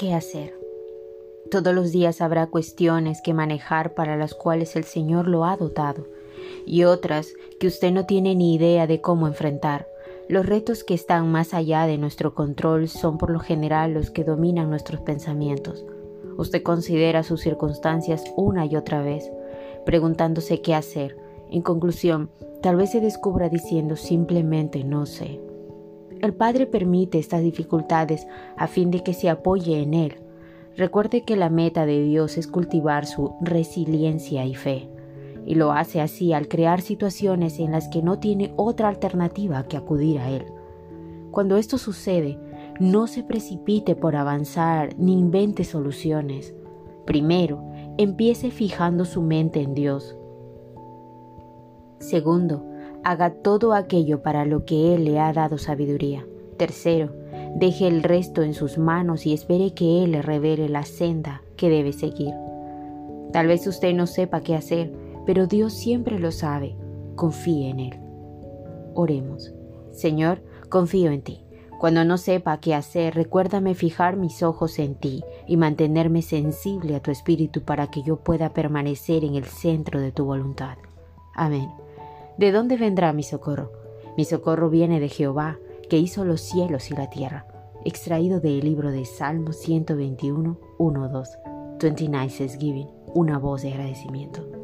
¿Qué hacer? Todos los días habrá cuestiones que manejar para las cuales el Señor lo ha dotado y otras que usted no tiene ni idea de cómo enfrentar. Los retos que están más allá de nuestro control son por lo general los que dominan nuestros pensamientos. Usted considera sus circunstancias una y otra vez, preguntándose qué hacer. En conclusión, tal vez se descubra diciendo simplemente no sé. El Padre permite estas dificultades a fin de que se apoye en Él. Recuerde que la meta de Dios es cultivar su resiliencia y fe y lo hace así al crear situaciones en las que no tiene otra alternativa que acudir a Él. Cuando esto sucede, no se precipite por avanzar ni invente soluciones. Primero, empiece fijando su mente en Dios. Segundo, haga todo aquello para lo que Él le ha dado sabiduría. Tercero, deje el resto en sus manos y espere que Él le revele la senda que debe seguir. Tal vez usted no sepa qué hacer, pero Dios siempre lo sabe. Confíe en Él. Oremos. Señor, confío en ti. Cuando no sepa qué hacer, recuérdame fijar mis ojos en ti y mantenerme sensible a tu espíritu para que yo pueda permanecer en el centro de tu voluntad. Amén. ¿De dónde vendrá mi socorro? Mi socorro viene de Jehová, que hizo los cielos y la tierra. Extraído del libro de Salmo 121, 1, 2. 29 says giving, una voz de agradecimiento.